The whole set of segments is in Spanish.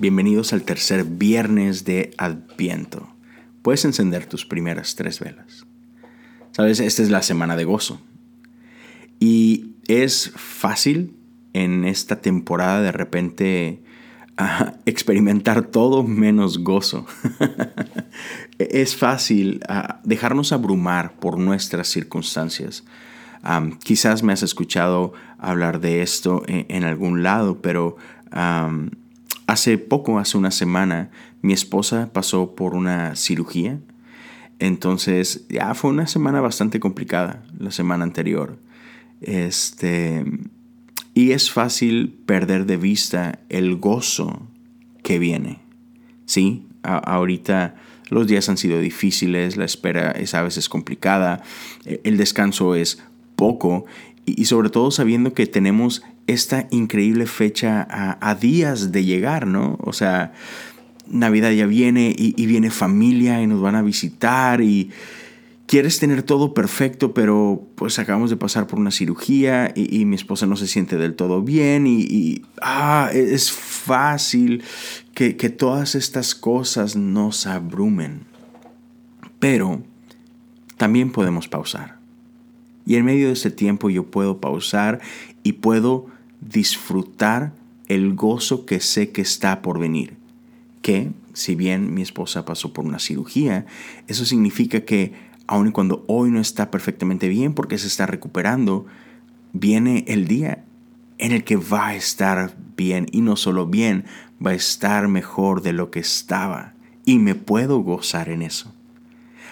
Bienvenidos al tercer viernes de Adviento. Puedes encender tus primeras tres velas. Sabes, esta es la semana de gozo. Y es fácil en esta temporada de repente experimentar todo menos gozo. es fácil ah, dejarnos abrumar por nuestras circunstancias. quizás me has escuchado hablar de esto en, algún lado, pero Hace poco, hace una semana, mi esposa pasó por una cirugía. Entonces, ya fue una semana bastante complicada, la semana anterior. Este, y es fácil perder de vista el gozo que viene. Sí, ahorita los días han sido difíciles, la espera es a veces complicada, e, el descanso es poco y, sobre todo sabiendo que tenemos esta increíble fecha a, días de llegar, ¿no? O sea, Navidad ya viene y, viene familia y nos van a visitar y quieres tener todo perfecto, pero pues acabamos de pasar por una cirugía y, mi esposa no se siente del todo bien y, ah, es fácil que, que todas estas cosas nos abrumen. Pero también podemos pausar. Y en medio de ese tiempo yo puedo pausar y puedo disfrutar el gozo que sé que está por venir. Que, si bien mi esposa pasó por una cirugía, eso significa que aun cuando hoy no está perfectamente bien porque se está recuperando, viene el día en el que va a estar bien y no solo bien, va a estar mejor de lo que estaba y me puedo gozar en eso.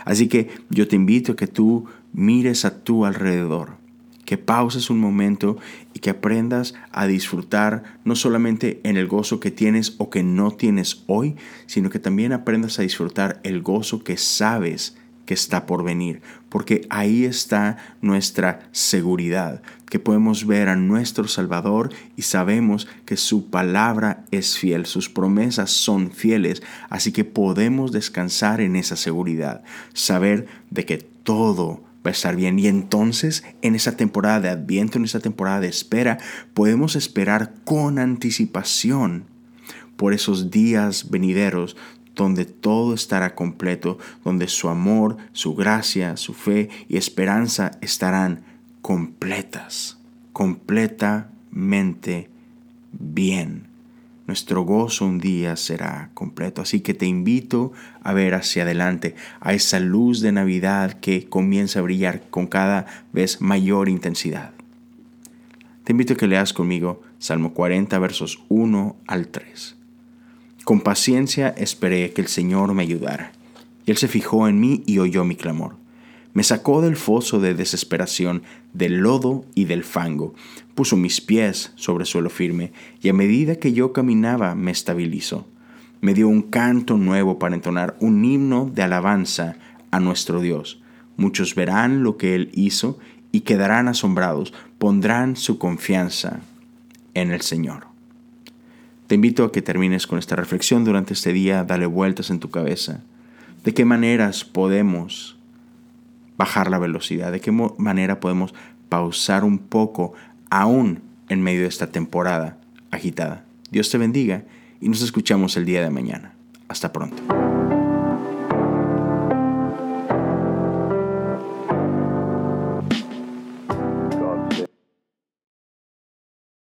Así que yo te invito a que tú mires a tu alrededor, que pauses un momento y que aprendas a disfrutar no solamente en el gozo que tienes o que no tienes hoy, sino que también aprendas a disfrutar el gozo que sabes que está por venir, porque ahí está nuestra seguridad, que podemos ver a nuestro Salvador y sabemos que su palabra es fiel, sus promesas son fieles, así que podemos descansar en esa seguridad, saber de que todo va a estar bien. Y entonces, en esa temporada de Adviento, en esa temporada de espera, podemos esperar con anticipación por esos días venideros donde todo estará completo, donde su amor, su gracia, su fe y esperanza estarán completas, completamente bien nuestro gozo un día será completo. Así que te invito a ver hacia adelante, a esa luz de Navidad que comienza a brillar con cada vez mayor intensidad. Te invito a que leas conmigo Salmo 40, versos 1 al 3. Con paciencia esperé que el Señor me ayudara, y Él se fijó en mí y oyó mi clamor. Me sacó del foso de desesperación, del lodo y del fango. Puso mis pies sobre suelo firme, y a medida que yo caminaba me estabilizó. Me dio un canto nuevo para entonar un himno de alabanza a nuestro Dios. Muchos verán lo que Él hizo y quedarán asombrados, pondrán su confianza en el Señor. Te invito a que termines con esta reflexión durante este día, dale vueltas en tu cabeza. ¿De qué maneras podemos bajar la velocidad, de qué manera podemos pausar un poco aún en medio de esta temporada agitada. Dios te bendiga y nos escuchamos el día de mañana. Hasta pronto.